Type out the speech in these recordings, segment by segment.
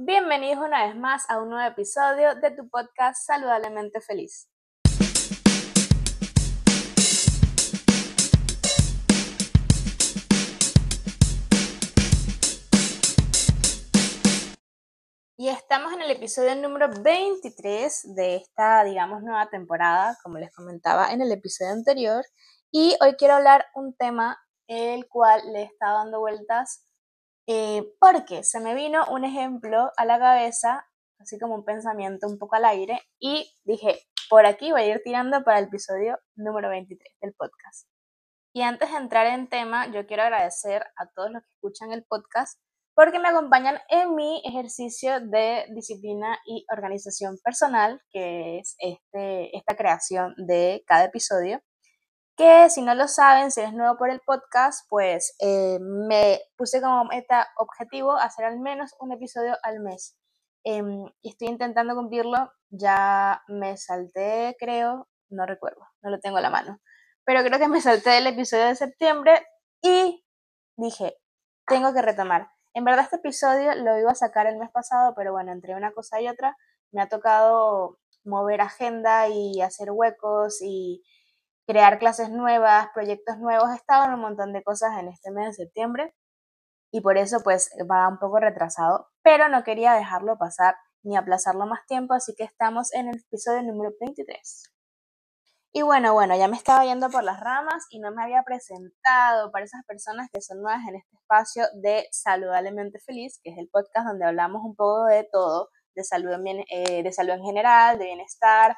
Bienvenidos una vez más a un nuevo episodio de tu podcast Saludablemente Feliz. Y estamos en el episodio número 23 de esta, digamos, nueva temporada, como les comentaba en el episodio anterior. Y hoy quiero hablar un tema el cual le estado dando vueltas eh, porque se me vino un ejemplo a la cabeza, así como un pensamiento un poco al aire, y dije, por aquí voy a ir tirando para el episodio número 23 del podcast. Y antes de entrar en tema, yo quiero agradecer a todos los que escuchan el podcast porque me acompañan en mi ejercicio de disciplina y organización personal, que es este, esta creación de cada episodio que si no lo saben, si eres nuevo por el podcast, pues eh, me puse como meta objetivo hacer al menos un episodio al mes. Em, y estoy intentando cumplirlo, ya me salté, creo, no recuerdo, no lo tengo a la mano, pero creo que me salté el episodio de septiembre y dije, tengo que retomar. En verdad este episodio lo iba a sacar el mes pasado, pero bueno, entre una cosa y otra me ha tocado mover agenda y hacer huecos y crear clases nuevas, proyectos nuevos, estaban un montón de cosas en este mes de septiembre y por eso pues va un poco retrasado, pero no quería dejarlo pasar ni aplazarlo más tiempo, así que estamos en el episodio número 23. Y bueno, bueno, ya me estaba yendo por las ramas y no me había presentado para esas personas que son nuevas en este espacio de Saludablemente Feliz, que es el podcast donde hablamos un poco de todo, de salud eh, de salud en general, de bienestar,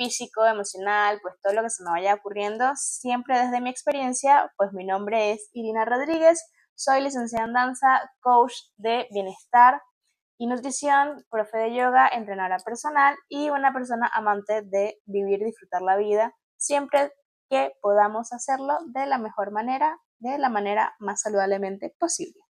físico, emocional, pues todo lo que se me vaya ocurriendo, siempre desde mi experiencia, pues mi nombre es Irina Rodríguez, soy licenciada en danza, coach de bienestar y nutrición, profe de yoga, entrenadora personal y una persona amante de vivir disfrutar la vida, siempre que podamos hacerlo de la mejor manera, de la manera más saludablemente posible.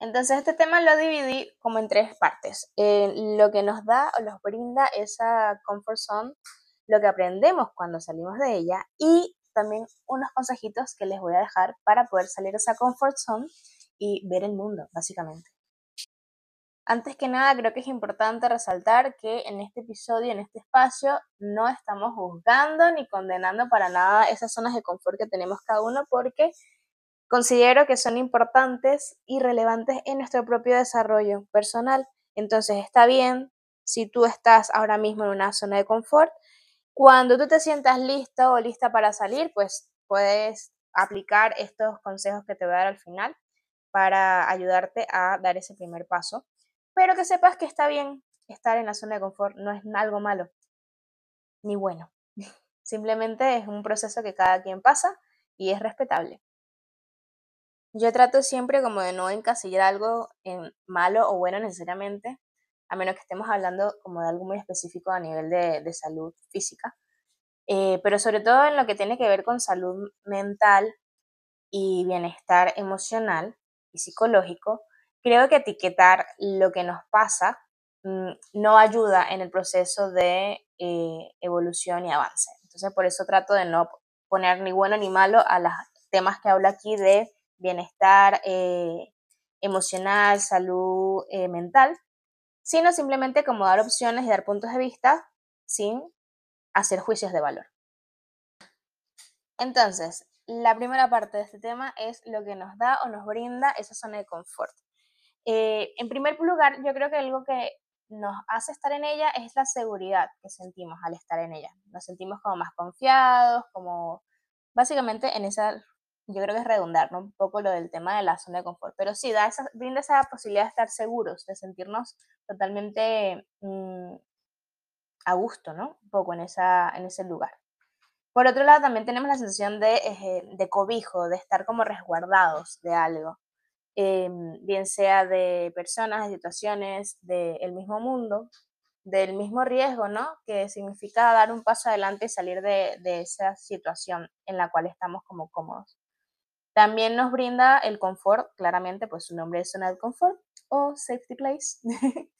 Entonces este tema lo dividí como en tres partes. Eh, lo que nos da o nos brinda esa comfort zone, lo que aprendemos cuando salimos de ella y también unos consejitos que les voy a dejar para poder salir de esa comfort zone y ver el mundo, básicamente. Antes que nada, creo que es importante resaltar que en este episodio, en este espacio, no estamos juzgando ni condenando para nada esas zonas de confort que tenemos cada uno porque considero que son importantes y relevantes en nuestro propio desarrollo personal. Entonces está bien si tú estás ahora mismo en una zona de confort. Cuando tú te sientas listo o lista para salir, pues puedes aplicar estos consejos que te voy a dar al final para ayudarte a dar ese primer paso. Pero que sepas que está bien estar en la zona de confort, no es algo malo ni bueno. Simplemente es un proceso que cada quien pasa y es respetable. Yo trato siempre como de no encasillar algo en malo o bueno necesariamente, a menos que estemos hablando como de algo muy específico a nivel de, salud física, eh, pero sobre todo en lo que tiene que ver con salud mental y bienestar emocional y psicológico, creo que etiquetar lo que nos pasa mm, no ayuda en el proceso de eh, evolución y avance. Entonces, por eso trato de no poner ni bueno ni malo a los temas que hablo aquí de bienestar eh, emocional, salud eh, mental, sino simplemente como dar opciones y dar puntos de vista sin hacer juicios de valor. Entonces, la primera parte de este tema es lo que nos da o nos brinda esa zona de confort. Eh, en primer lugar, yo creo que algo que nos hace estar en ella es la seguridad que sentimos al estar en ella. Nos sentimos como más confiados, como básicamente en esa yo creo que es redundar un poco lo del tema de la zona de confort, pero sí, da esa, brinda esa posibilidad de estar seguros, de sentirnos totalmente mm, a gusto, ¿no? Un poco en, esa, en ese lugar. Por otro lado, también tenemos la sensación de, eh, de cobijo, de estar como resguardados de algo, em, bien sea de personas, de situaciones, del mismo mundo, del mismo riesgo, ¿no? Que significa dar un paso adelante y salir de, de esa situación en la cual estamos como cómodos. También nos brinda el confort, claramente, pues su nombre es zona de confort o safety place.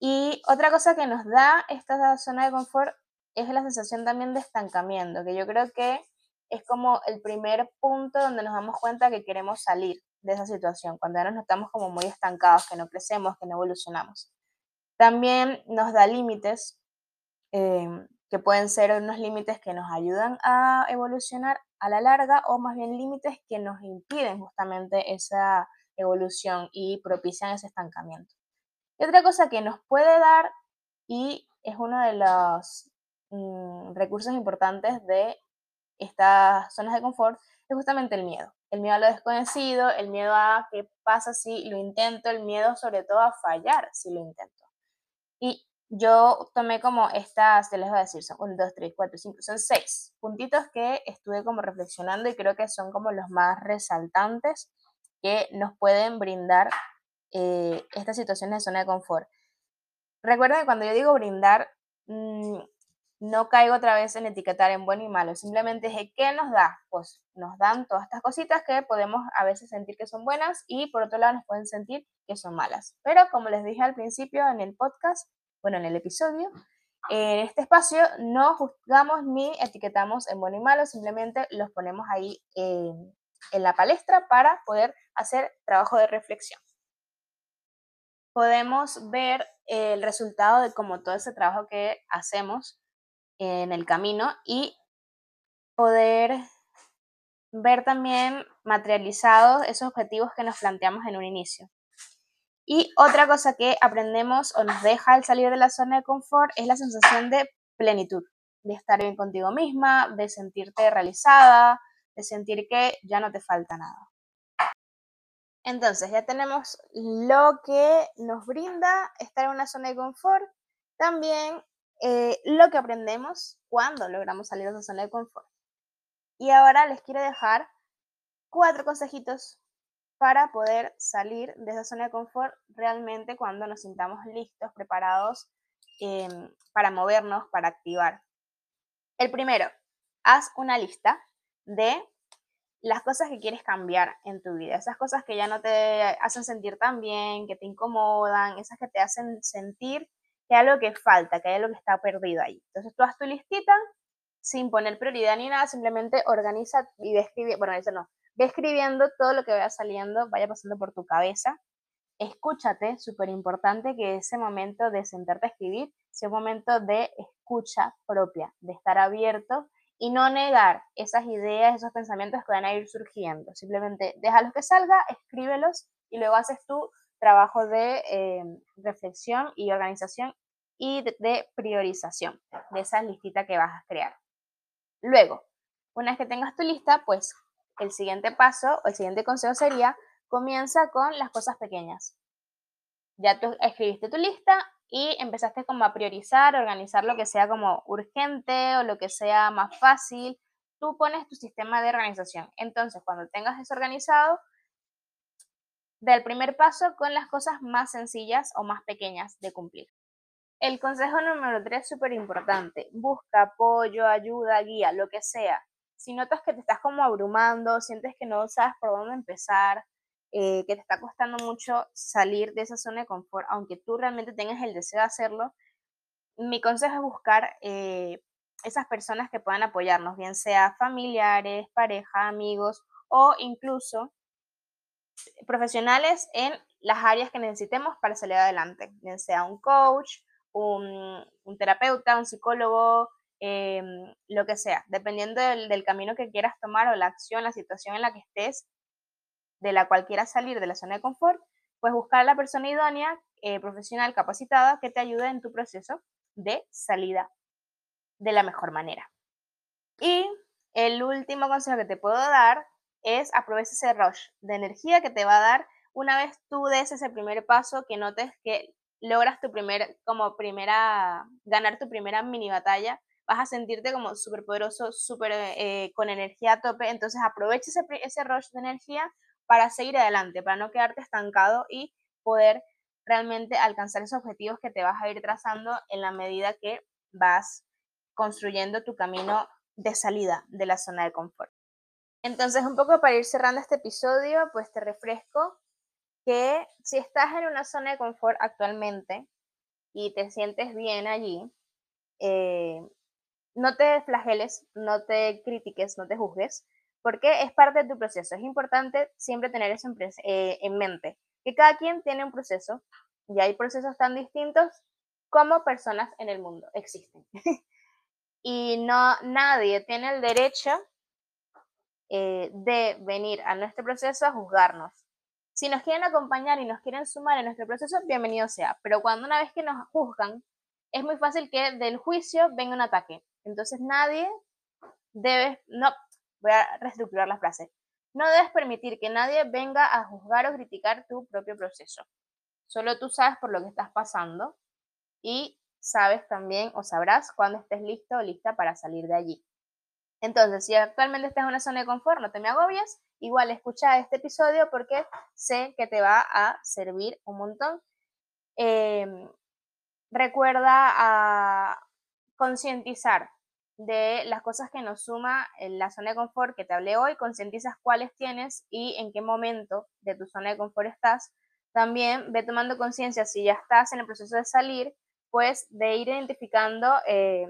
y otra cosa que nos da esta zona de confort es la sensación también de estancamiento, que yo creo que es como el primer punto donde nos damos cuenta que queremos salir de esa situación, cuando ya nos notamos como muy estancados, que no crecemos, que no evolucionamos. También nos da límites, em, que pueden ser unos límites que nos ayudan a evolucionar a la larga o más bien límites que nos impiden justamente esa evolución y propician ese estancamiento. Y otra cosa que nos puede dar, y es uno de los mm, recursos importantes de estas zonas de confort, es justamente el miedo. El miedo a lo desconocido, el miedo a qué pasa si lo intento, el miedo sobre todo a fallar si lo intento. Y yo tomé como estas, te les voy a decir, son 1, 2, 3, 4, 5, son 6 puntitos que estuve como reflexionando y creo que son como los más resaltantes que nos pueden brindar eh, estas situaciones de zona de confort. Recuerden que cuando yo digo brindar, mm, no caigo otra vez en etiquetar en bueno y malo, simplemente es ¿qué nos da? Pues nos dan todas estas cositas que podemos a veces sentir que son buenas y por otro lado nos pueden sentir que son malas. Pero como les dije al principio en el podcast, bueno, en el episodio, en este espacio no juzgamos ni etiquetamos en bueno y malo, simplemente los ponemos ahí en, la palestra para poder hacer trabajo de reflexión. Podemos ver el resultado de como todo ese trabajo que hacemos en el camino y poder ver también materializados esos objetivos que nos planteamos en un inicio. Y otra cosa que aprendemos o nos deja al salir de la zona de confort es la sensación de plenitud, de estar bien contigo misma, de sentirte realizada, de sentir que ya no te falta nada. Entonces, ya tenemos lo que nos brinda estar en una zona de confort, también eh, lo que aprendemos cuando logramos salir de esa zona de confort. Y ahora les quiero dejar cuatro consejitos para poder salir de esa zona de confort realmente cuando nos sintamos listos, preparados em, para movernos, para activar. El primero, haz una lista de las cosas que quieres cambiar en tu vida, esas cosas que ya no te hacen sentir tan bien, que te incomodan, esas que te hacen sentir que hay algo que falta, que hay algo que está perdido ahí. Entonces tú haz tu listita sin poner prioridad ni nada, simplemente organiza y describe, bueno, eso no, ve escribiendo todo lo que vaya saliendo, vaya pasando por tu cabeza. Escúchate, súper importante que ese momento de sentarte a escribir sea un momento de escucha propia, de estar abierto y no negar esas ideas, esos pensamientos que van a ir surgiendo. Simplemente déjalos que salga, escríbelos y luego haces tu trabajo de eh, reflexión y organización y de, priorización de esa listita que vas a crear. Luego, una vez que tengas tu lista, pues el siguiente paso o el siguiente consejo sería comienza con las cosas pequeñas. Ya tú escribiste tu lista y empezaste como a priorizar, organizar lo que sea como urgente o lo que sea más fácil. Tú pones tu sistema de organización. Entonces, cuando tengas eso organizado, del primer paso con las cosas más sencillas o más pequeñas de cumplir. El consejo número tres, súper importante, busca apoyo, ayuda, guía, lo que sea. Si notas que te estás como abrumando, sientes que no sabes por dónde empezar, eh, que te está costando mucho salir de esa zona de confort, aunque tú realmente tengas el deseo de hacerlo, mi consejo es buscar eh, esas personas que puedan apoyarnos, bien sea familiares, pareja, amigos o incluso profesionales en las áreas que necesitemos para salir adelante, bien sea un coach, un, terapeuta, un psicólogo, em, lo que sea, dependiendo del, camino que quieras tomar o la acción, la situación en la que estés, de la cual quieras salir de la zona de confort, pues buscar a la persona idónea, eh, profesional, capacitada, que te ayude en tu proceso de salida de la mejor manera. Y el último consejo que te puedo dar es aprovecha ese rush de energía que te va a dar una vez tú des ese primer paso, que notes que logras tu primer, como primera, ganar tu primera mini batalla, vas a sentirte como súper poderoso, súper eh, con energía a tope, entonces aprovecha ese, ese rush de energía para seguir adelante, para no quedarte estancado y poder realmente alcanzar esos objetivos que te vas a ir trazando en la medida que vas construyendo tu camino de salida de la zona de confort. Entonces, un poco para ir cerrando este episodio, pues te refresco que si estás en una zona de confort actualmente y te sientes bien allí, eh, no te flageles, no te critiques, no te juzgues, porque es parte de tu proceso. Es importante siempre tener eso en, eh, en mente, que cada quien tiene un proceso y hay procesos tan distintos como personas en el mundo existen. y no nadie tiene el derecho eh, de venir a nuestro proceso a juzgarnos. Si nos quieren acompañar y nos quieren sumar en nuestro proceso, bienvenido sea. Pero cuando una vez que nos juzgan, es muy fácil que del juicio venga un ataque. Entonces nadie debe, no, voy a reestructurar la frase, no debes permitir que nadie venga a juzgar o criticar tu propio proceso. Solo tú sabes por lo que estás pasando y sabes también o sabrás cuando estés listo o lista para salir de allí. Entonces, si actualmente estás en una zona de confort, no te me agobies, igual escucha este episodio porque sé que te va a servir un montón. Em, recuerda a concientizar de las cosas que nos suma en la zona de confort que te hablé hoy, concientizas cuáles tienes y en qué momento de tu zona de confort estás. También ve tomando conciencia si ya estás en el proceso de salir, pues de ir identificando eh,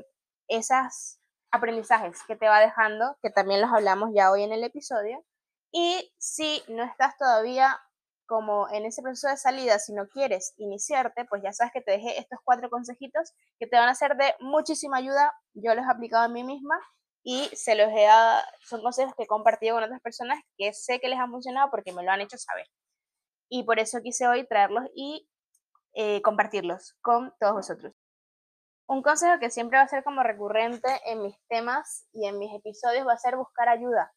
esos aprendizajes que te va dejando, que también los hablamos ya hoy en el episodio. Y si no estás todavía como en ese proceso de salida, si no quieres iniciarte, pues ya sabes que te dejé estos cuatro consejitos que te van a ser de muchísima ayuda. Yo los he aplicado a mí misma y se los he dado, son consejos que he compartido con otras personas que sé que les han funcionado porque me lo han hecho saber. Y por eso quise hoy traerlos y eh, compartirlos con todos vosotros. Un consejo que siempre va a ser como recurrente en mis temas y en mis episodios va a ser buscar ayuda.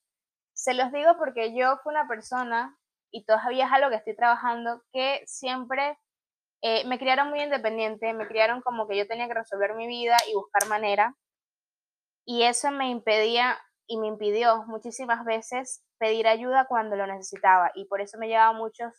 Se los digo porque yo fui una persona, y todavía es algo que estoy trabajando, que siempre eh, me criaron muy independiente, me criaron como que yo tenía que resolver mi vida y buscar manera. Y eso me impedía y me impidió muchísimas veces pedir ayuda cuando lo necesitaba. Y por eso me llevaba muchos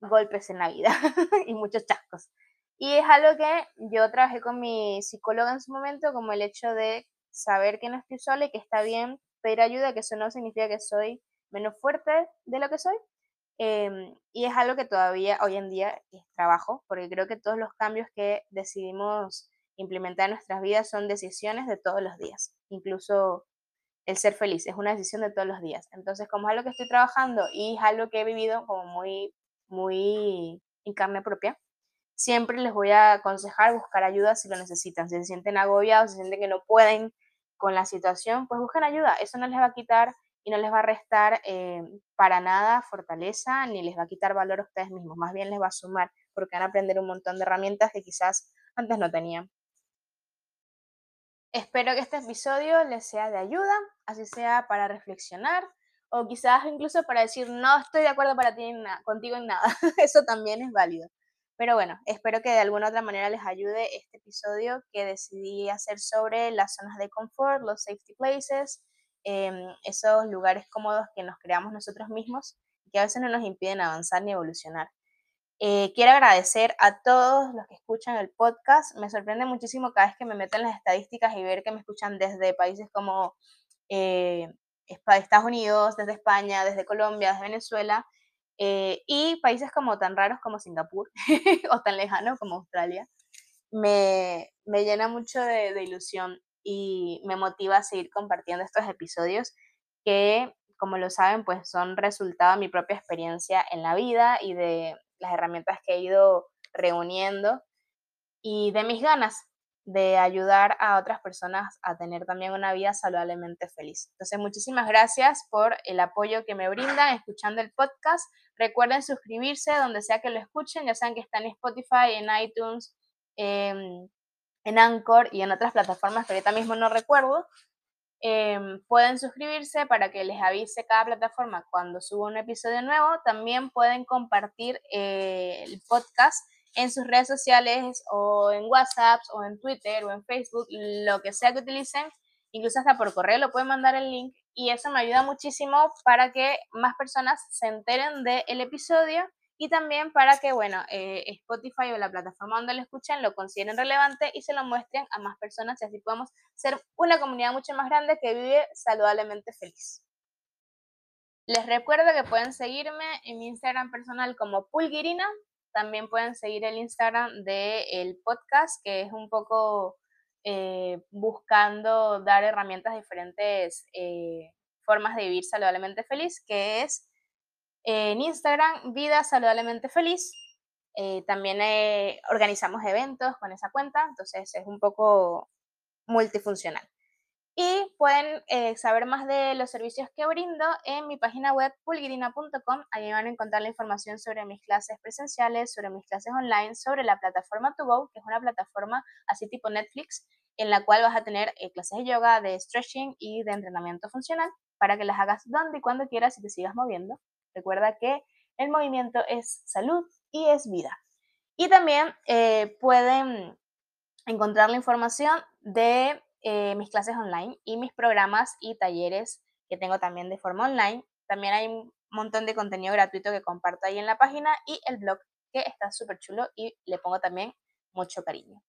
golpes en la vida y muchos chascos. Y es algo que yo trabajé con mi psicóloga en su momento, como el hecho de saber que no estoy sola y que está bien pedir ayuda, que eso no significa que soy menos fuerte de lo que soy. Em, y es algo que todavía hoy en día es trabajo, porque creo que todos los cambios que decidimos implementar en nuestras vidas son decisiones de todos los días. Incluso el ser feliz es una decisión de todos los días. Entonces, como es algo que estoy trabajando y es algo que he vivido como muy muy en carne propia, siempre les voy a aconsejar buscar ayuda si lo necesitan. Si se sienten agobiados, si sienten que no pueden con la situación, pues busquen ayuda. Eso no les va a quitar y no les va a restar eh, para nada fortaleza ni les va a quitar valor a ustedes mismos. Más bien les va a sumar porque van a aprender un montón de herramientas que quizás antes no tenían. Espero que este episodio les sea de ayuda, así sea para reflexionar, o quizás incluso para decir no estoy de acuerdo para ti contigo en nada. Eso también es válido. Pero bueno, espero que de alguna otra manera les ayude este episodio que decidí hacer sobre las zonas de confort, los safety places, em, esos lugares cómodos que nos creamos nosotros mismos que a veces no nos impiden avanzar ni evolucionar. Eh, quiero agradecer a todos los que escuchan el podcast. Me sorprende muchísimo cada vez que me meto en las estadísticas y ver que me escuchan desde países como eh, Estados Unidos, desde España, desde Colombia, desde Venezuela, eh, y países como tan raros como Singapur o tan lejanos como Australia, me, me llena mucho de, ilusión y me motiva a seguir compartiendo estos episodios que, como lo saben, pues son resultado de mi propia experiencia en la vida y de las herramientas que he ido reuniendo y de mis ganas de ayudar a otras personas a tener también una vida saludablemente feliz. Entonces, muchísimas gracias por el apoyo que me brindan escuchando el podcast. Recuerden suscribirse donde sea que lo escuchen, ya saben que está en Spotify, en iTunes, em, en Anchor y en otras plataformas que ahorita mismo no recuerdo. Em, pueden suscribirse para que les avise cada plataforma cuando suba un episodio nuevo. También pueden compartir eh, el podcast en sus redes sociales o en WhatsApp o en Twitter o en Facebook, lo que sea que utilicen, incluso hasta por correo lo pueden mandar el link y eso me ayuda muchísimo para que más personas se enteren del episodio y también para que, bueno, eh, Spotify o la plataforma donde lo escuchen lo consideren relevante y se lo muestren a más personas y así podemos ser una comunidad mucho más grande que vive saludablemente feliz. Les recuerdo que pueden seguirme en mi Instagram personal como Pulguirina, también pueden seguir el Instagram del podcast, que es un poco eh, buscando dar herramientas diferentes, eh, formas de vivir saludablemente feliz, que es en Instagram, Vida Saludablemente Feliz. Eh, también eh, organizamos eventos con esa cuenta, entonces es un poco multifuncional. Y pueden eh, saber más de los servicios que brindo en mi página web pulgrina.com. Ahí van a encontrar la información sobre mis clases presenciales, sobre mis clases online, sobre la plataforma To que es una plataforma así tipo Netflix, en la cual vas a tener clases de yoga, de stretching y de entrenamiento funcional para que las hagas donde y cuando quieras y te sigas moviendo. Recuerda que el movimiento es salud y es vida. Y también eh, pueden encontrar la información de eh, mis clases online y mis programas y talleres que tengo también de forma online. También hay un montón de contenido gratuito que comparto ahí en la página y el blog que está súper chulo y le pongo también mucho cariño.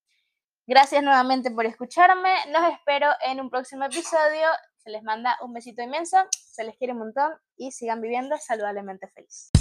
Gracias nuevamente por escucharme. Los espero en un próximo episodio. Se les manda un besito inmenso, se les quiere un montón y sigan viviendo saludablemente feliz.